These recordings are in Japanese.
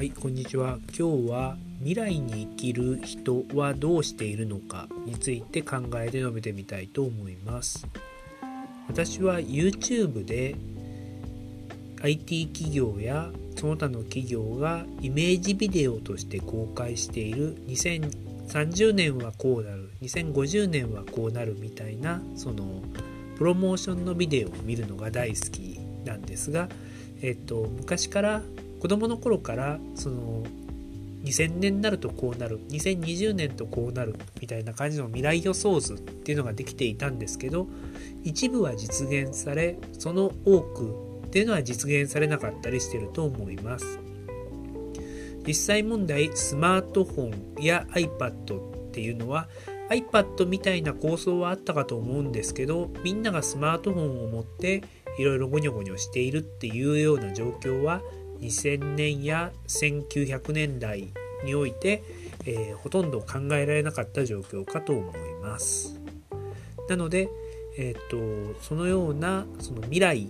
はい、こんにちは。今日は未来に生きる人はどうしているのかについて考えて述べてみたいと思います。私は YouTube で IT 企業やその他の企業がイメージビデオとして公開している2030年はこうなる2050年はこうなるみたいなそのプロモーションのビデオを見るのが大好きなんですが、えっと、昔から子供の頃からその2000年になるとこうなる2020年とこうなるみたいな感じの未来予想図っていうのができていたんですけど一部は実現されその多くっていうのは実現されなかったりしてると思います。実際問題スマートフォンや iPad っていうのは iPad みたいな構想はあったかと思うんですけどみんながスマートフォンを持っていろいろゴニョゴニョしているっていうような状況は2000年や1900年代において、えー、ほとんど考えられなかった状況かと思います。なので、えー、とそのようなその未来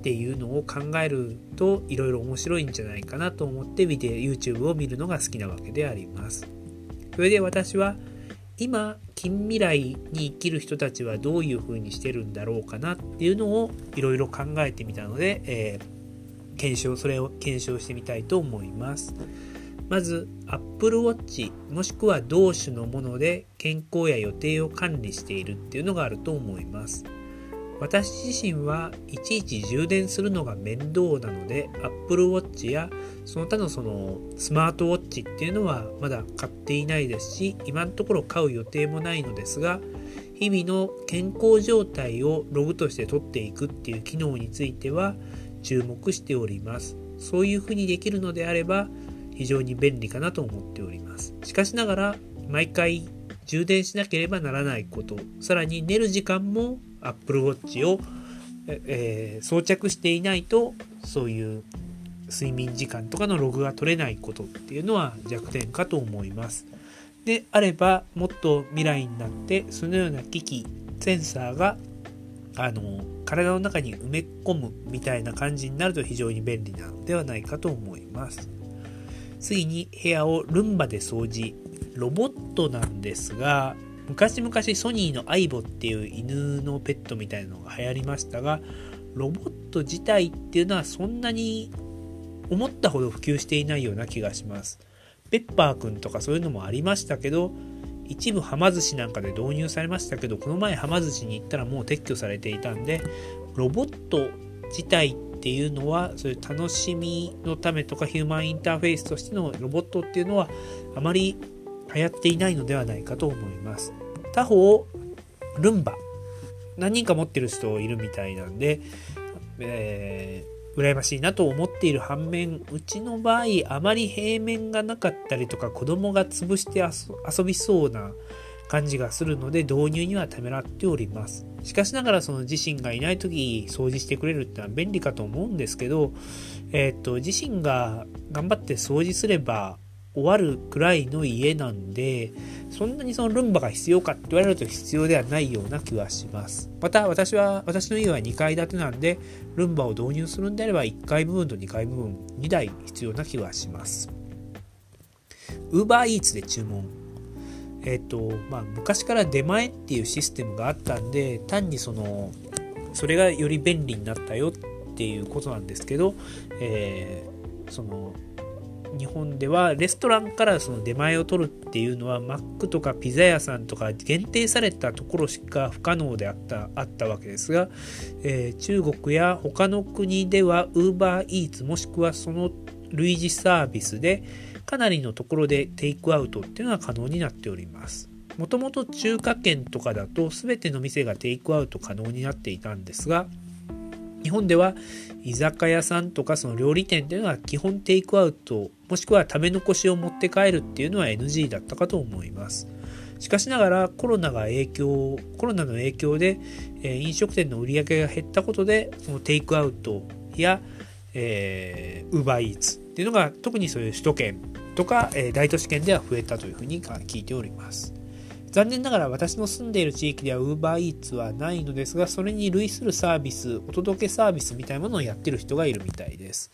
っていうのを考えるといろいろ面白いんじゃないかなと思ってビデオ YouTube を見るのが好きなわけであります。それで私は今近未来に生きる人たちはどういうふうにしてるんだろうかなっていうのをいろいろ考えてみたので、えー、検証それを検証してみたいと思います。まず Apple Watch もしくは同種のもので健康や予定を管理しているっていうのがあると思います。私自身はいちいち充電するのが面倒なので Apple Watch やその他のそのスマートウォッチっていうのはまだ買っていないですし今のところ買う予定もないのですが日々の健康状態をログとして取っていくっていう機能については注目しておりますそういうふうにできるのであれば非常に便利かなと思っておりますしかしながら毎回充電しなければならないことさらに寝る時間も Apple Watch を、えー、装着していないとそういう睡眠時間とかのログが取れないことっていうのは弱点かと思います。であればもっと未来になってそのような機器センサーがあの体の中に埋め込むみたいな感じになると非常に便利なのではないかと思います。次に部屋をルンバで掃除ロボットなんですが昔々ソニーのアイボっていう犬のペットみたいなのが流行りましたがロボット自体っていうのはそんなに思ったほど普及していないような気がしますペッパーくんとかそういうのもありましたけど一部はま寿司なんかで導入されましたけどこの前はま寿司に行ったらもう撤去されていたんでロボット自体っていうのはそういう楽しみのためとかヒューマンインターフェースとしてのロボットっていうのはあまり流行っていないのではないかと思います。他方ルンバ。何人か持ってる人いるみたいなんで、えー、羨ましいなと思っている反面うちの場合あまり平面がなかったりとか子供が潰して遊びそうな感じがするので導入にはためらっております。しかしながらその自身がいない時掃除してくれるってのは便利かと思うんですけど、えっ、と自身が頑張って掃除すれば終わるくらいの家なんでそんなにそのルンバが必要かって言われると必要ではないような気はします。また私は私の家は2階建てなんでルンバを導入するんであれば1階部分と2階部分2台必要な気はします。ウーバーイーツで注文。えっ、ー、とまあ昔から出前っていうシステムがあったんで単にそのそれがより便利になったよっていうことなんですけど、えー、その日本ではレストランからその出前を取るっていうのはマックとかピザ屋さんとか限定されたところしか不可能であったあったわけですが、えー、中国や他の国では UberEats もしくはその類似サービスでかなりのところでテイクアウトっていうのは可能になっております。もともと中華圏とかだと全ての店がテイクアウト可能になっていたんですが日本では居酒屋さんとかその料理店っていうのは基本テイクアウトもしくは食べ残しを持って帰るっていうのは NG だったかと思います。しかしながらコロナが影響、コロナの影響で、え、飲食店の売り上げが減ったことで、そのテイクアウトや、えー、ウーバーイーツっていうのが特にそういう首都圏とか、え、大都市圏では増えたというふうに聞いております。残念ながら私の住んでいる地域では UberEats はないのですが、それに類するサービス、お届けサービスみたいなものをやってる人がいるみたいです。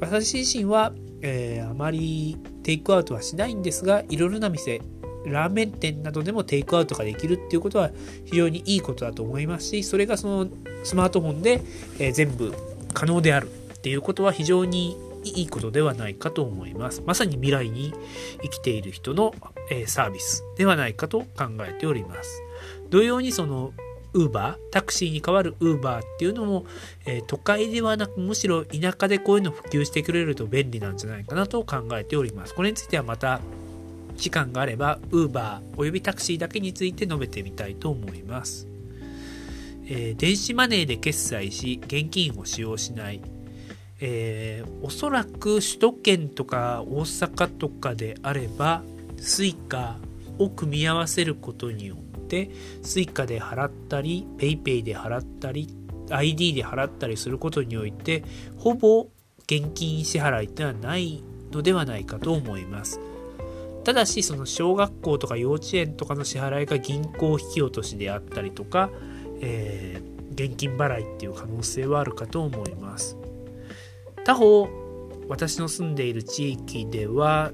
私自身は、えー、あまりテイクアウトはしないんですがいろいろな店ラーメン店などでもテイクアウトができるっていうことは非常にいいことだと思いますしそれがそのスマートフォンで、え、全部可能であるっていうことは非常にいいことではないかと思います。まさに未来に生きている人の、え、サービスではないかと考えております。同様にそのウーバー、タクシーに代わるウーバーっていうのも、えー、都会ではなくむしろ田舎でこういうの普及してくれると便利なんじゃないかなと考えております。これについてはまた時間があればウーバーおよびタクシーだけについて述べてみたいと思います。えー、電子マネーで決済し現金を使用しないえー、おそらく首都圏とか大阪とかであれば Suica を組み合わせることによって Suica で払ったり PayPay で払ったり ID で払ったりすることにおいてほぼ現金支払いではないのではないかと思います。ただしその小学校とか幼稚園とかの支払いが銀行引き落としであったりとか、えー、現金払いっていう可能性はあるかと思います。他方私の住んでいる地域では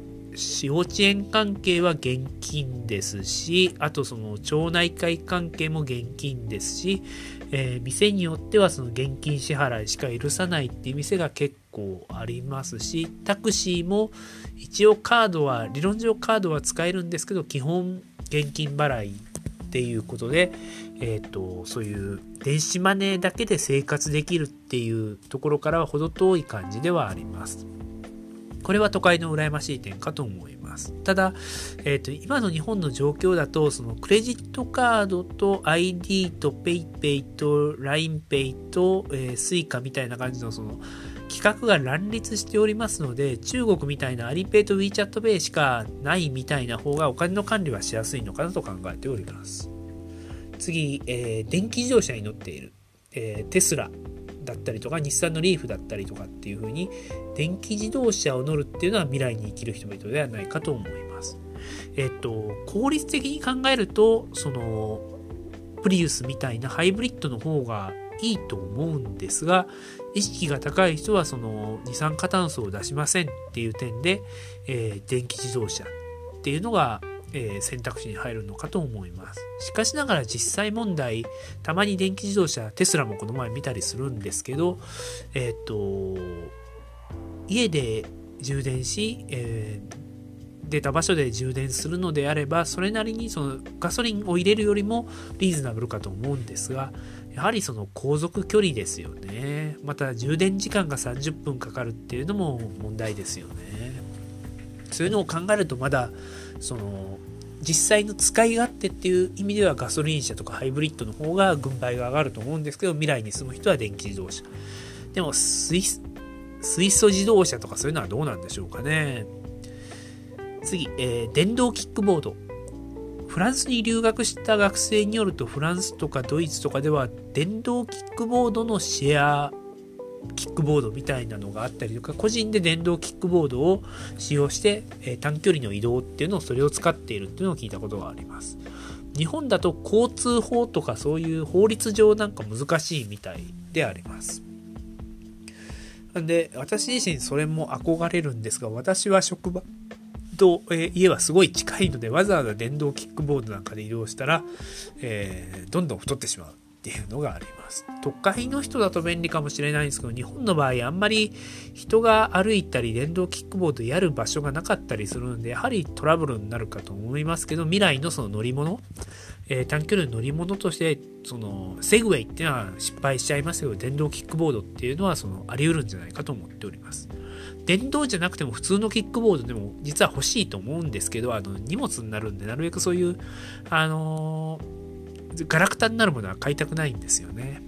幼稚園関係は現金ですしあとその町内会関係も現金ですし、えー、店によってはその現金支払いしか許さないっていう店が結構ありますしタクシーも一応カードは理論上カードは使えるんですけど基本現金払いっていうことで、え、ー、と、そういう電子マネーだけで生活できるっていうところからは程遠い感じではあります。これは都会の羨ましい点かと思います。ただ、えっ、ー、と、今の日本の状況だと、そのクレジットカードと ID と PayPay と LINEPay と、え、Suica みたいな感じのその規格が乱立しておりますので、中国みたいなアリペイと WeChatPay しかないみたいな方がお金の管理はしやすいのかなと考えております。次、えー、電気自動車に乗っている、えー、テスラだったりとか、日産のリーフだったりとかっていう風に、電気自動車を乗るっていうのは未来に生きる人々ではないかと思います。えっ、と、効率的に考えると、その、プリウスみたいなハイブリッドの方がいいと思うんですが、意識が高い人はその二酸化炭素を出しませんっていう点で、えー、電気自動車っていうのが、えー、選択肢に入るのかと思います。しかしながら実際問題、たまに電気自動車、テスラもこの前見たりするんですけど、えっ、ー、と、家で充電し、えー、出た場所で充電するのであればそれなりにそのガソリンを入れるよりもリーズナブルかと思うんですがやはりその航続距離ですよねまた充電時間が30分かかるっていうのも問題ですよねそういうのを考えるとまだその実際の使い勝手っていう意味ではガソリン車とかハイブリッドの方が軍配が上がると思うんですけど未来に住む人は電気自動車でも水素自動車とかそういうのはどうなんでしょうかね次、えー、電動キックボード。フランスに留学した学生によると、フランスとかドイツとかでは、電動キックボードのシェアキックボードみたいなのがあったりとか、個人で電動キックボードを使用して、えー、短距離の移動っていうのをそれを使っているっていうのを聞いたことがあります。日本だと交通法とかそういう法律上なんか難しいみたいであります。で、私自身それも憧れるんですが、私は職場と、えー、家はすごい近いので、わざわざ電動キックボードなんかで移動したら、えー、どんどん太ってしまうっていうのがあります。都会の人だと便利かもしれないんですけど、日本の場合あんまり人が歩いたり電動キックボードやる場所がなかったりするんで、やはりトラブルになるかと思いますけど、未来のその乗り物、えー、短距離の乗り物として、そのセグウェイっていうのは失敗しちゃいますけど、電動キックボードっていうのはそのあり得るんじゃないかと思っております。電動じゃなくても普通のキックボードでも実は欲しいと思うんですけど、あの、荷物になるんで、なるべくそういう、あのー、ガラクタになるものは買いたくないんですよね。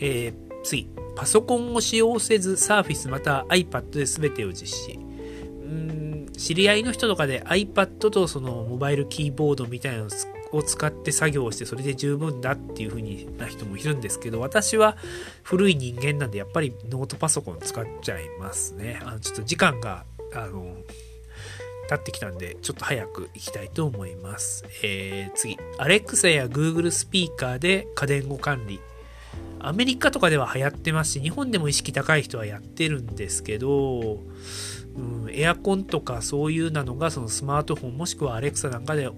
えー、次。パソコンを使用せず、サーフィスまた iPad で全てを実施。うん知り合いの人とかで iPad とそのモバイルキーボードみたいなのを使って作業をしてそれで十分だっていう風にな人もいるんですけど私は古い人間なんでやっぱりノートパソコン使っちゃいますねあのちょっと時間があの経ってきたんでちょっと早く行きたいと思います、えー、次 Alexa や Google スピーカーで家電を管理アメリカとかでは流行ってますし、日本でも意識高い人はやってるんですけど、うん、エアコンとかそういうなのがそのスマートフォンもしくはアレクサなんかで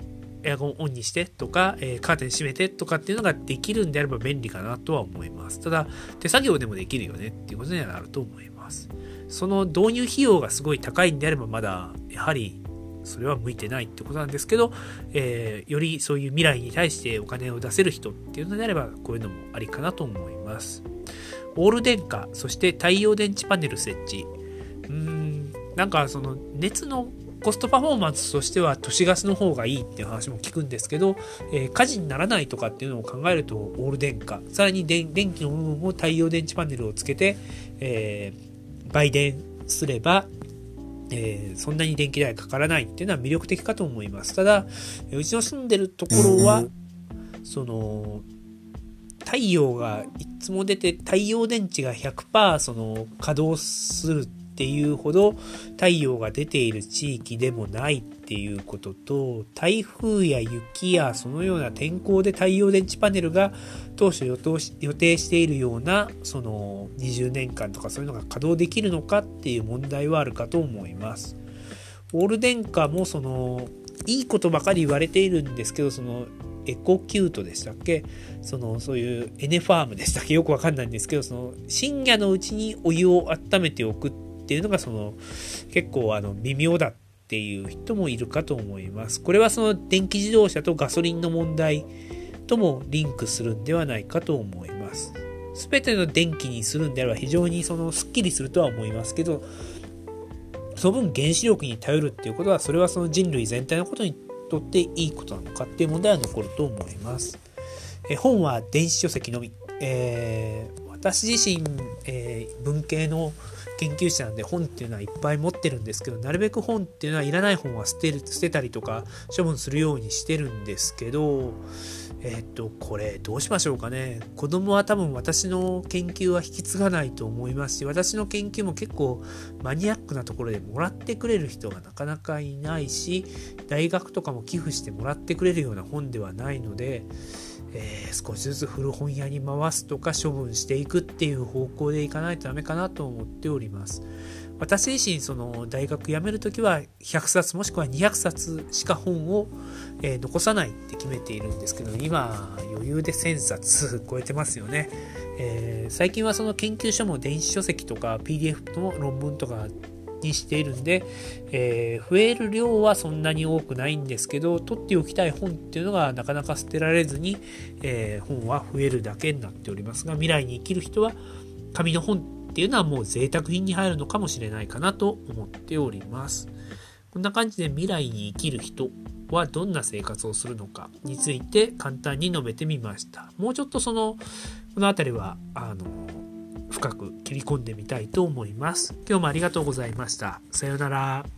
エアコンオンにしてとか、えー、カーテン閉めてとかっていうのができるんであれば便利かなとは思います。ただ、手作業でもできるよねっていうことにはなると思います。その導入費用がすごい高いんであればまだ、やはりそれは向いてないってことなんですけど、えー、よりそういう未来に対してお金を出せる人っていうのであれば、こういうのもありかなと思います。オール電化、そして太陽電池パネル設置。うん、なんかその熱のコストパフォーマンスとしては都市ガスの方がいいっていう話も聞くんですけど、えー、火事にならないとかっていうのを考えるとオール電化、さらに電気の部分も太陽電池パネルをつけて、えー、売電すれば、えー、そんなに電気代かからないっていうのは魅力的かと思います。ただ、うちの住んでるところは、その、太陽がいつも出て太陽電池が100%その稼働するっていうほど太陽が出ている地域でもないっていうことと台風や雪やそのような天候で太陽電池パネルが当初予定しているようなその20年間とかそういうのが稼働できるのかっていう問題はあるかと思います。オール電化もそのいいことばかり言われているんですけどそのエコキュートでしたっけ？そのそういうエネファームでしたっけ？よくわかんないんですけどその深夜のうちにお湯を温めておくっていうのがその結構あの微妙だっていう人もいるかと思います。これはその電気自動車とガソリンの問題ともリンクするんではないかと思います。すべての電気にするんであれば非常にそのスッキリするとは思いますけど、その分原子力に頼るっていうことは、それはその人類全体のことにとっていいことなのかっていう問題は残ると思います。え本は電子書籍のみ。えー、私自身、えー、文系の研究者なんで本っていうのはいっぱい持ってるんですけど、なるべく本っていうのはいらない本は捨てる、捨てたりとか処分するようにしてるんですけど、えっと、これどうしましょうかね。子供は多分私の研究は引き継がないと思いますし、私の研究も結構マニアックなところでもらってくれる人がなかなかいないし、大学とかも寄付してもらってくれるような本ではないので、えー、少しずつ古本屋に回すとか処分していくっていう方向でいかないとダメかなと思っております。私自身その大学辞める時は100冊もしくは200冊しか本を、え、残さないって決めているんですけど今余裕で1000冊超えてますよね、えー、最近はその研究所も電子書籍とか PDF の論文とかにしているんで、えー、増える量はそんなに多くないんですけど取っておきたい本っていうのがなかなか捨てられずに、えー、本は増えるだけになっておりますが未来に生きる人は紙の本っていうのはもう贅沢品に入るのかもしれないかなと思っております。こんな感じで未来に生きる人はどんな生活をするのかについて簡単に述べてみました。もうちょっとそのこの辺りはあの深く切り込んでみたいと思います。今日もありがとうございました。さようなら。